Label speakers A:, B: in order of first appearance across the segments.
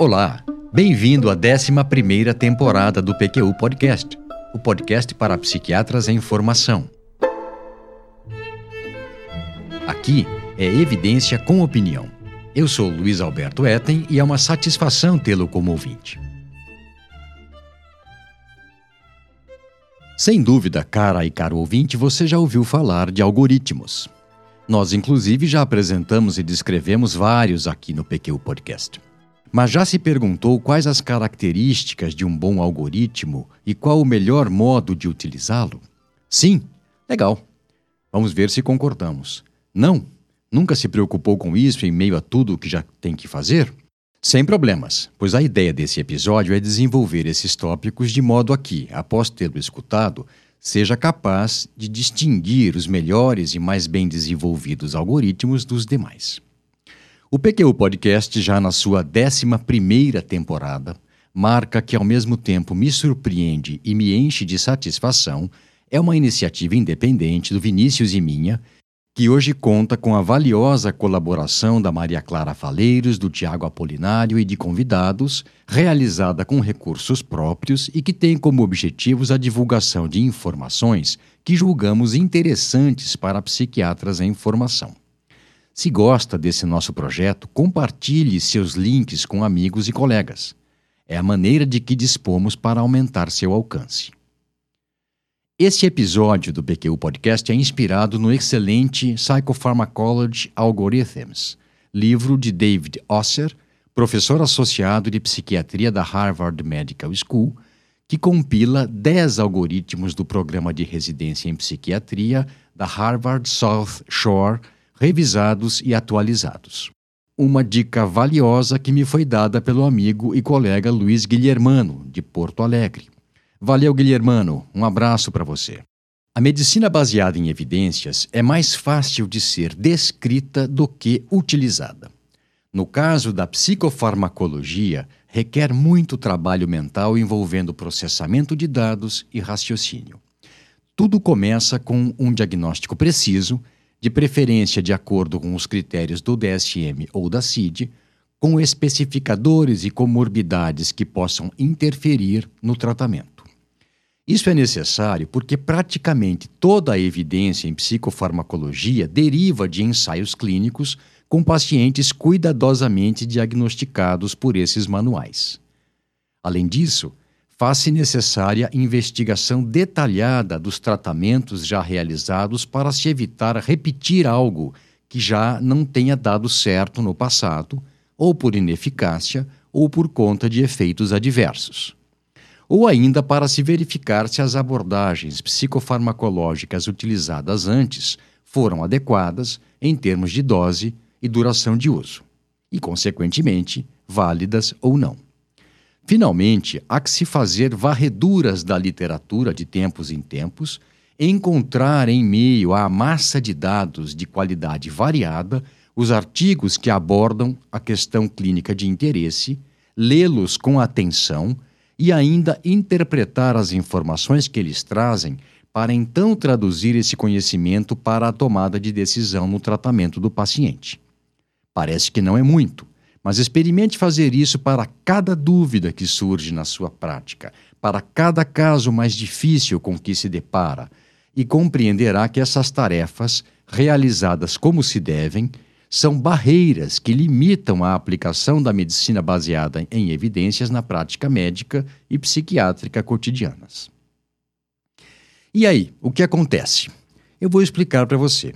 A: Olá, bem-vindo à 11 temporada do PQU Podcast, o podcast para psiquiatras em formação. Aqui é evidência com opinião. Eu sou Luiz Alberto Etten e é uma satisfação tê-lo como ouvinte. Sem dúvida, cara e caro ouvinte, você já ouviu falar de algoritmos. Nós, inclusive, já apresentamos e descrevemos vários aqui no PQ Podcast. Mas já se perguntou quais as características de um bom algoritmo e qual o melhor modo de utilizá-lo? Sim? Legal. Vamos ver se concordamos. Não? Nunca se preocupou com isso em meio a tudo o que já tem que fazer? Sem problemas, pois a ideia desse episódio é desenvolver esses tópicos de modo a que, após tê-lo escutado, seja capaz de distinguir os melhores e mais bem desenvolvidos algoritmos dos demais. O PQ Podcast, já na sua 11 temporada, marca que ao mesmo tempo me surpreende e me enche de satisfação, é uma iniciativa independente do Vinícius e minha, que hoje conta com a valiosa colaboração da Maria Clara Faleiros, do Tiago Apolinário e de convidados, realizada com recursos próprios e que tem como objetivos a divulgação de informações que julgamos interessantes para psiquiatras em formação. Se gosta desse nosso projeto, compartilhe seus links com amigos e colegas. É a maneira de que dispomos para aumentar seu alcance. Este episódio do BQ Podcast é inspirado no excelente Psychopharmacology Algorithms, livro de David Osser, professor associado de psiquiatria da Harvard Medical School, que compila 10 algoritmos do programa de residência em psiquiatria da Harvard South Shore, revisados e atualizados. Uma dica valiosa que me foi dada pelo amigo e colega Luiz Guilhermano, de Porto Alegre. Valeu, Guilhermano. Um abraço para você. A medicina baseada em evidências é mais fácil de ser descrita do que utilizada. No caso da psicofarmacologia, requer muito trabalho mental envolvendo processamento de dados e raciocínio. Tudo começa com um diagnóstico preciso, de preferência de acordo com os critérios do DSM ou da CID, com especificadores e comorbidades que possam interferir no tratamento. Isso é necessário porque praticamente toda a evidência em psicofarmacologia deriva de ensaios clínicos com pacientes cuidadosamente diagnosticados por esses manuais. Além disso, faz-se necessária investigação detalhada dos tratamentos já realizados para se evitar repetir algo que já não tenha dado certo no passado, ou por ineficácia, ou por conta de efeitos adversos ou ainda para se verificar se as abordagens psicofarmacológicas utilizadas antes foram adequadas em termos de dose e duração de uso, e, consequentemente, válidas ou não. Finalmente, há que se fazer varreduras da literatura de tempos em tempos, encontrar em meio à massa de dados de qualidade variada os artigos que abordam a questão clínica de interesse, lê-los com atenção e ainda interpretar as informações que eles trazem para então traduzir esse conhecimento para a tomada de decisão no tratamento do paciente. Parece que não é muito, mas experimente fazer isso para cada dúvida que surge na sua prática, para cada caso mais difícil com que se depara, e compreenderá que essas tarefas, realizadas como se devem, são barreiras que limitam a aplicação da medicina baseada em evidências na prática médica e psiquiátrica cotidianas. E aí, o que acontece? Eu vou explicar para você.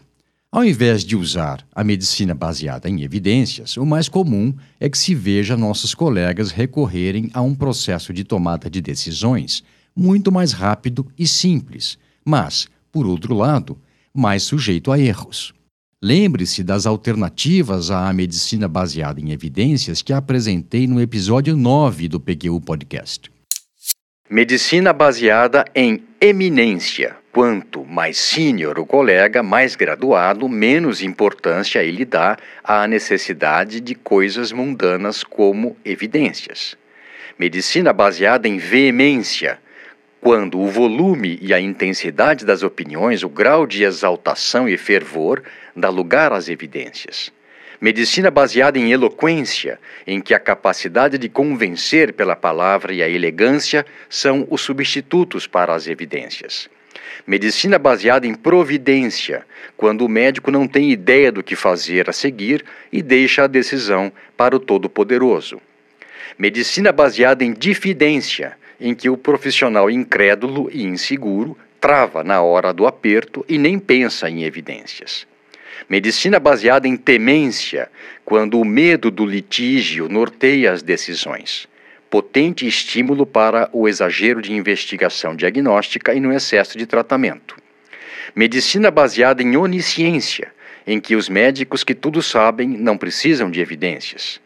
A: Ao invés de usar a medicina baseada em evidências, o mais comum é que se veja nossos colegas recorrerem a um processo de tomada de decisões muito mais rápido e simples, mas, por outro lado, mais sujeito a erros. Lembre-se das alternativas à medicina baseada em evidências que apresentei no episódio 9 do PQU Podcast. Medicina baseada em eminência. Quanto mais sênior o colega, mais graduado, menos importância ele dá à necessidade de coisas mundanas como evidências. Medicina baseada em veemência quando o volume e a intensidade das opiniões, o grau de exaltação e fervor, dá lugar às evidências. Medicina baseada em eloquência, em que a capacidade de convencer pela palavra e a elegância são os substitutos para as evidências. Medicina baseada em providência, quando o médico não tem ideia do que fazer a seguir e deixa a decisão para o Todo-Poderoso. Medicina baseada em difidência, em que o profissional incrédulo e inseguro trava na hora do aperto e nem pensa em evidências. Medicina baseada em temência, quando o medo do litígio norteia as decisões. Potente estímulo para o exagero de investigação diagnóstica e no excesso de tratamento. Medicina baseada em onisciência, em que os médicos que tudo sabem não precisam de evidências.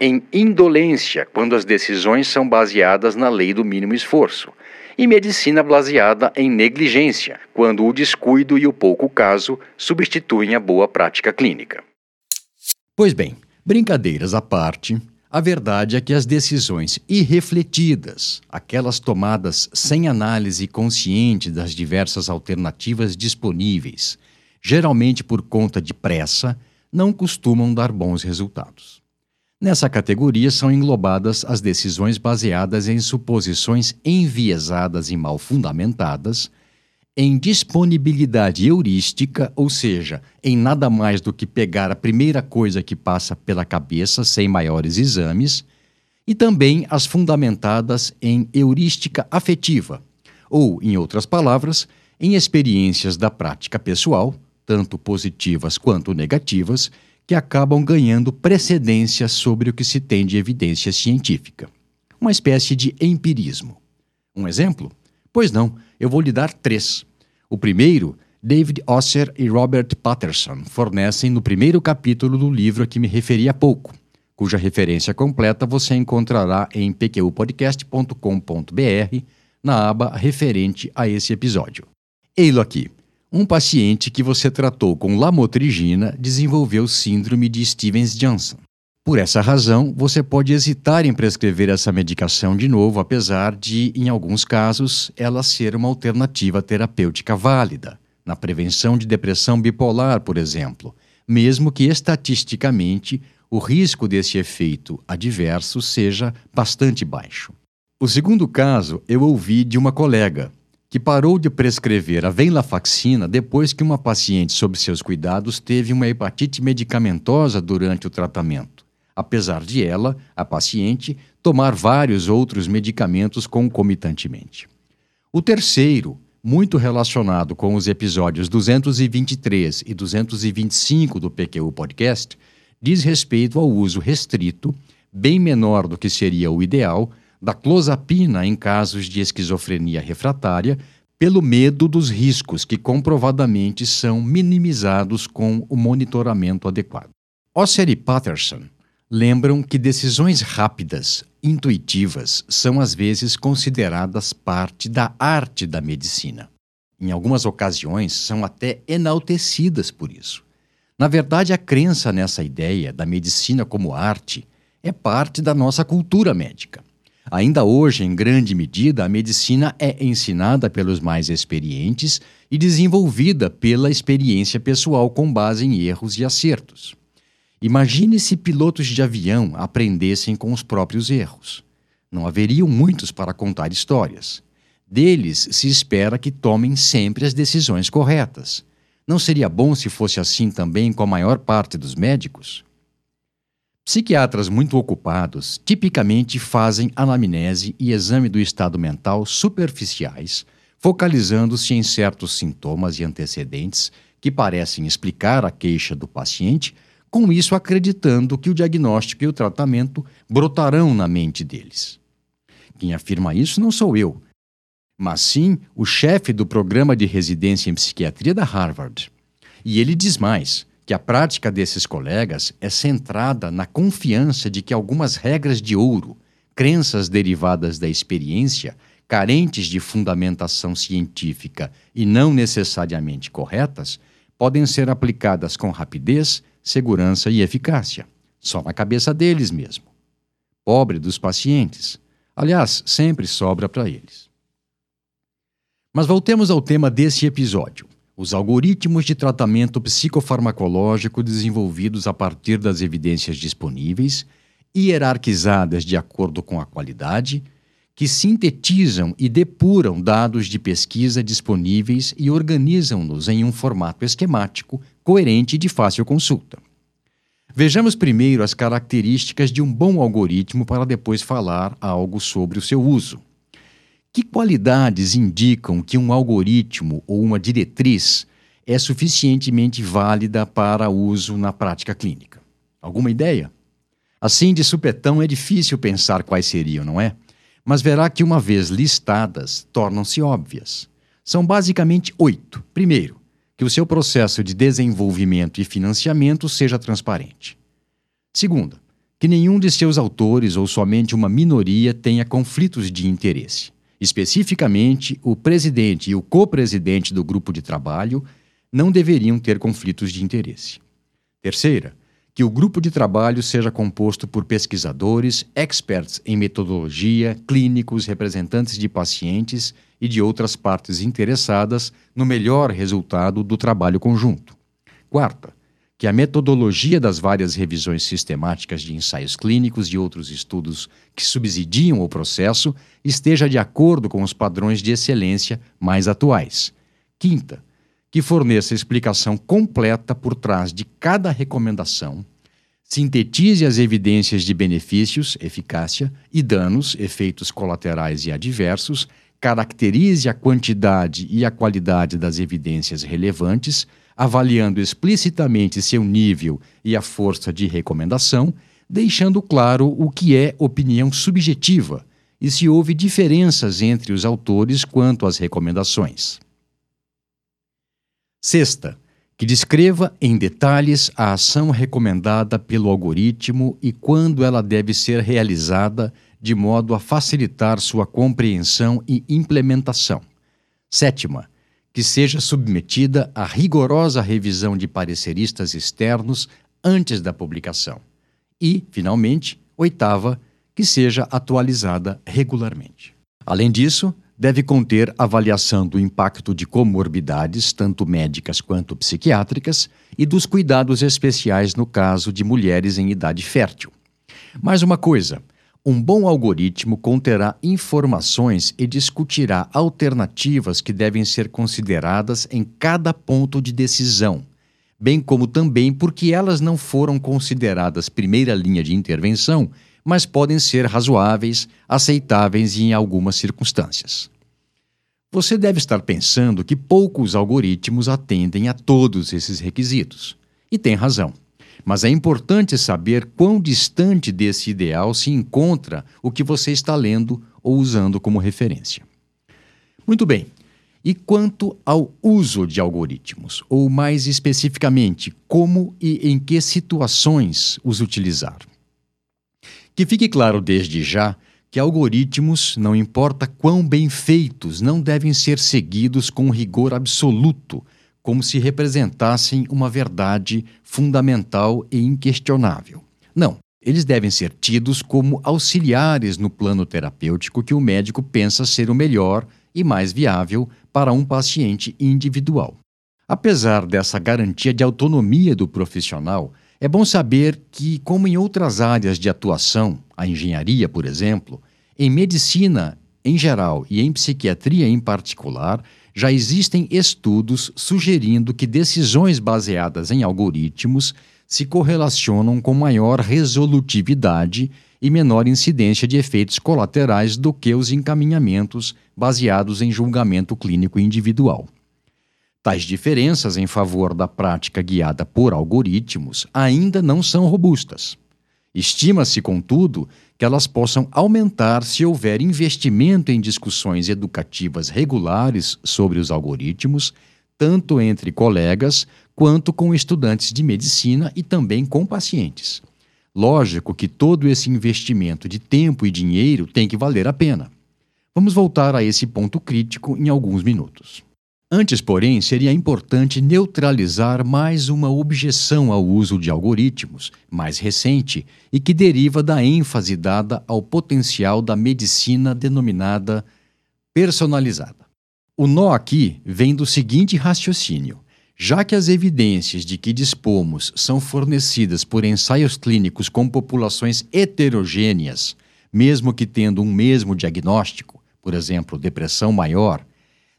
A: Em indolência, quando as decisões são baseadas na lei do mínimo esforço e medicina baseada em negligência, quando o descuido e o pouco caso substituem a boa prática clínica. Pois bem, brincadeiras à parte, a verdade é que as decisões irrefletidas, aquelas tomadas sem análise consciente das diversas alternativas disponíveis, geralmente por conta de pressa, não costumam dar bons resultados. Nessa categoria são englobadas as decisões baseadas em suposições enviesadas e mal fundamentadas, em disponibilidade heurística, ou seja, em nada mais do que pegar a primeira coisa que passa pela cabeça sem maiores exames, e também as fundamentadas em heurística afetiva, ou, em outras palavras, em experiências da prática pessoal, tanto positivas quanto negativas, que acabam ganhando precedência sobre o que se tem de evidência científica. Uma espécie de empirismo. Um exemplo? Pois não, eu vou lhe dar três. O primeiro, David Osser e Robert Patterson fornecem no primeiro capítulo do livro a que me referi há pouco, cuja referência completa você encontrará em pqpodcast.com.br na aba referente a esse episódio. Ei-lo aqui. Um paciente que você tratou com lamotrigina desenvolveu síndrome de Stevens-Johnson. Por essa razão, você pode hesitar em prescrever essa medicação de novo, apesar de, em alguns casos, ela ser uma alternativa terapêutica válida, na prevenção de depressão bipolar, por exemplo, mesmo que estatisticamente o risco desse efeito adverso seja bastante baixo. O segundo caso eu ouvi de uma colega, que parou de prescrever a venlafaxina depois que uma paciente sob seus cuidados teve uma hepatite medicamentosa durante o tratamento, apesar de ela, a paciente, tomar vários outros medicamentos concomitantemente. O terceiro, muito relacionado com os episódios 223 e 225 do PQU Podcast, diz respeito ao uso restrito, bem menor do que seria o ideal, da clozapina em casos de esquizofrenia refratária, pelo medo dos riscos que comprovadamente são minimizados com o monitoramento adequado. Osser e Patterson lembram que decisões rápidas, intuitivas, são às vezes consideradas parte da arte da medicina. Em algumas ocasiões, são até enaltecidas por isso. Na verdade, a crença nessa ideia da medicina como arte é parte da nossa cultura médica. Ainda hoje, em grande medida, a medicina é ensinada pelos mais experientes e desenvolvida pela experiência pessoal com base em erros e acertos. Imagine se pilotos de avião aprendessem com os próprios erros. Não haveriam muitos para contar histórias. Deles se espera que tomem sempre as decisões corretas. Não seria bom se fosse assim também com a maior parte dos médicos? Psiquiatras muito ocupados tipicamente fazem anamnese e exame do estado mental superficiais, focalizando-se em certos sintomas e antecedentes que parecem explicar a queixa do paciente, com isso acreditando que o diagnóstico e o tratamento brotarão na mente deles. Quem afirma isso não sou eu, mas sim o chefe do programa de residência em psiquiatria da Harvard. E ele diz mais que a prática desses colegas é centrada na confiança de que algumas regras de ouro, crenças derivadas da experiência, carentes de fundamentação científica e não necessariamente corretas, podem ser aplicadas com rapidez, segurança e eficácia, só na cabeça deles mesmo. Pobre dos pacientes. Aliás, sempre sobra para eles. Mas voltemos ao tema desse episódio os algoritmos de tratamento psicofarmacológico desenvolvidos a partir das evidências disponíveis, hierarquizadas de acordo com a qualidade, que sintetizam e depuram dados de pesquisa disponíveis e organizam-nos em um formato esquemático, coerente e de fácil consulta. Vejamos primeiro as características de um bom algoritmo para depois falar algo sobre o seu uso. Que qualidades indicam que um algoritmo ou uma diretriz é suficientemente válida para uso na prática clínica? Alguma ideia? Assim, de supetão, é difícil pensar quais seriam, não é? Mas verá que, uma vez listadas, tornam-se óbvias. São basicamente oito. Primeiro, que o seu processo de desenvolvimento e financiamento seja transparente. Segunda, que nenhum de seus autores ou somente uma minoria tenha conflitos de interesse. Especificamente, o presidente e o co-presidente do grupo de trabalho não deveriam ter conflitos de interesse. Terceira, que o grupo de trabalho seja composto por pesquisadores, experts em metodologia, clínicos, representantes de pacientes e de outras partes interessadas no melhor resultado do trabalho conjunto. Quarta, que a metodologia das várias revisões sistemáticas de ensaios clínicos e outros estudos que subsidiam o processo esteja de acordo com os padrões de excelência mais atuais. Quinta, que forneça explicação completa por trás de cada recomendação, sintetize as evidências de benefícios, eficácia e danos, efeitos colaterais e adversos, caracterize a quantidade e a qualidade das evidências relevantes avaliando explicitamente seu nível e a força de recomendação, deixando claro o que é opinião subjetiva e se houve diferenças entre os autores quanto às recomendações. Sexta, que descreva em detalhes a ação recomendada pelo algoritmo e quando ela deve ser realizada de modo a facilitar sua compreensão e implementação. Sétima, que seja submetida a rigorosa revisão de pareceristas externos antes da publicação. E, finalmente, oitava, que seja atualizada regularmente. Além disso, deve conter avaliação do impacto de comorbidades, tanto médicas quanto psiquiátricas, e dos cuidados especiais no caso de mulheres em idade fértil. Mais uma coisa, um bom algoritmo conterá informações e discutirá alternativas que devem ser consideradas em cada ponto de decisão, bem como também porque elas não foram consideradas primeira linha de intervenção, mas podem ser razoáveis, aceitáveis em algumas circunstâncias. Você deve estar pensando que poucos algoritmos atendem a todos esses requisitos. E tem razão. Mas é importante saber quão distante desse ideal se encontra o que você está lendo ou usando como referência. Muito bem. E quanto ao uso de algoritmos, ou mais especificamente, como e em que situações os utilizar? Que fique claro desde já que algoritmos, não importa quão bem feitos, não devem ser seguidos com rigor absoluto, como se representassem uma verdade fundamental e inquestionável. Não, eles devem ser tidos como auxiliares no plano terapêutico que o médico pensa ser o melhor e mais viável para um paciente individual. Apesar dessa garantia de autonomia do profissional, é bom saber que, como em outras áreas de atuação, a engenharia, por exemplo, em medicina em geral e em psiquiatria em particular, já existem estudos sugerindo que decisões baseadas em algoritmos se correlacionam com maior resolutividade e menor incidência de efeitos colaterais do que os encaminhamentos baseados em julgamento clínico individual. Tais diferenças em favor da prática guiada por algoritmos ainda não são robustas. Estima-se, contudo, que elas possam aumentar se houver investimento em discussões educativas regulares sobre os algoritmos, tanto entre colegas quanto com estudantes de medicina e também com pacientes. Lógico que todo esse investimento de tempo e dinheiro tem que valer a pena. Vamos voltar a esse ponto crítico em alguns minutos. Antes, porém, seria importante neutralizar mais uma objeção ao uso de algoritmos, mais recente e que deriva da ênfase dada ao potencial da medicina denominada personalizada. O nó aqui vem do seguinte raciocínio. Já que as evidências de que dispomos são fornecidas por ensaios clínicos com populações heterogêneas, mesmo que tendo um mesmo diagnóstico, por exemplo, depressão maior,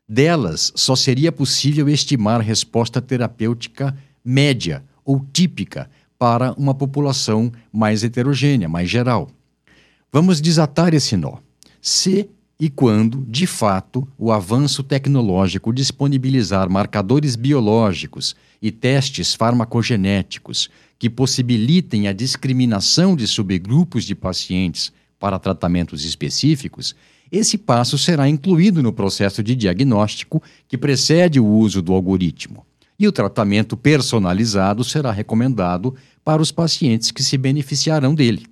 A: delas só seria possível estimar resposta terapêutica média ou típica para uma população mais heterogênea, mais geral. Vamos desatar esse nó. Se e quando, de fato, o avanço tecnológico disponibilizar marcadores biológicos e testes farmacogenéticos que possibilitem a discriminação de subgrupos de pacientes para tratamentos específicos, esse passo será incluído no processo de diagnóstico que precede o uso do algoritmo. E o tratamento personalizado será recomendado para os pacientes que se beneficiarão dele.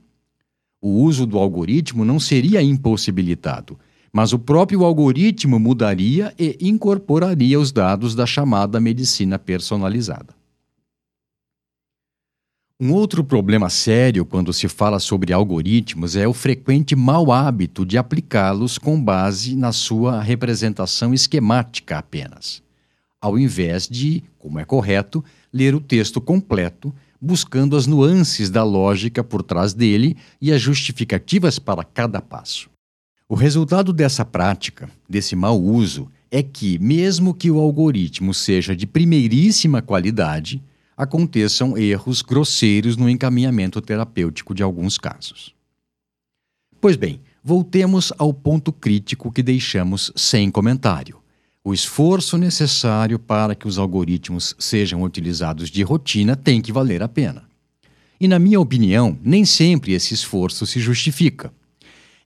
A: O uso do algoritmo não seria impossibilitado, mas o próprio algoritmo mudaria e incorporaria os dados da chamada medicina personalizada. Um outro problema sério quando se fala sobre algoritmos é o frequente mau hábito de aplicá-los com base na sua representação esquemática apenas, ao invés de, como é correto, ler o texto completo, buscando as nuances da lógica por trás dele e as justificativas para cada passo. O resultado dessa prática, desse mau uso, é que, mesmo que o algoritmo seja de primeiríssima qualidade, aconteçam erros grosseiros no encaminhamento terapêutico de alguns casos. Pois bem, voltemos ao ponto crítico que deixamos sem comentário. O esforço necessário para que os algoritmos sejam utilizados de rotina tem que valer a pena. E, na minha opinião, nem sempre esse esforço se justifica.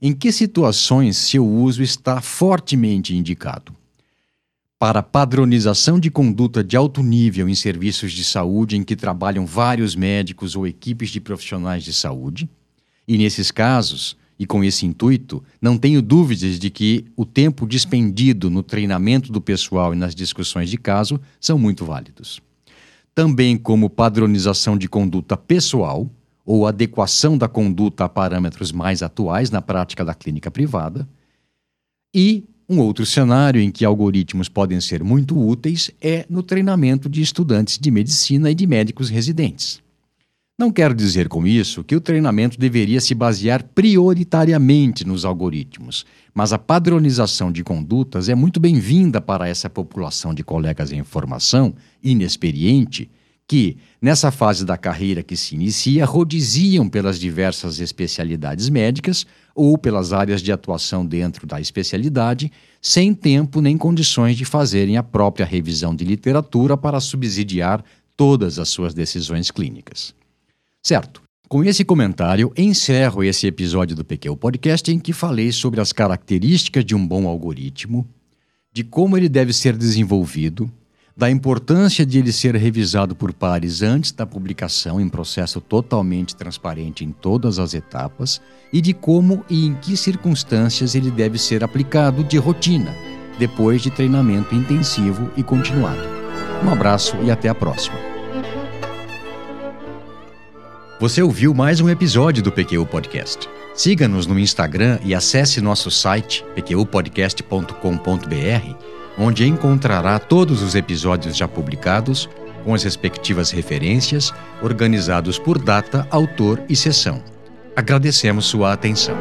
A: Em que situações seu uso está fortemente indicado? Para padronização de conduta de alto nível em serviços de saúde em que trabalham vários médicos ou equipes de profissionais de saúde. E nesses casos, e com esse intuito, não tenho dúvidas de que o tempo dispendido no treinamento do pessoal e nas discussões de caso são muito válidos. Também como padronização de conduta pessoal, ou adequação da conduta a parâmetros mais atuais na prática da clínica privada. E um outro cenário em que algoritmos podem ser muito úteis é no treinamento de estudantes de medicina e de médicos residentes. Não quero dizer com isso que o treinamento deveria se basear prioritariamente nos algoritmos, mas a padronização de condutas é muito bem-vinda para essa população de colegas em formação, inexperiente, que, nessa fase da carreira que se inicia, rodiziam pelas diversas especialidades médicas ou pelas áreas de atuação dentro da especialidade, sem tempo nem condições de fazerem a própria revisão de literatura para subsidiar todas as suas decisões clínicas. Certo. Com esse comentário, encerro esse episódio do PQ Podcast em que falei sobre as características de um bom algoritmo, de como ele deve ser desenvolvido, da importância de ele ser revisado por pares antes da publicação em processo totalmente transparente em todas as etapas e de como e em que circunstâncias ele deve ser aplicado de rotina, depois de treinamento intensivo e continuado. Um abraço e até a próxima. Você ouviu mais um episódio do PQ Podcast. Siga-nos no Instagram e acesse nosso site pqpodcast.com.br onde encontrará todos os episódios já publicados, com as respectivas referências, organizados por data, autor e sessão. Agradecemos sua atenção.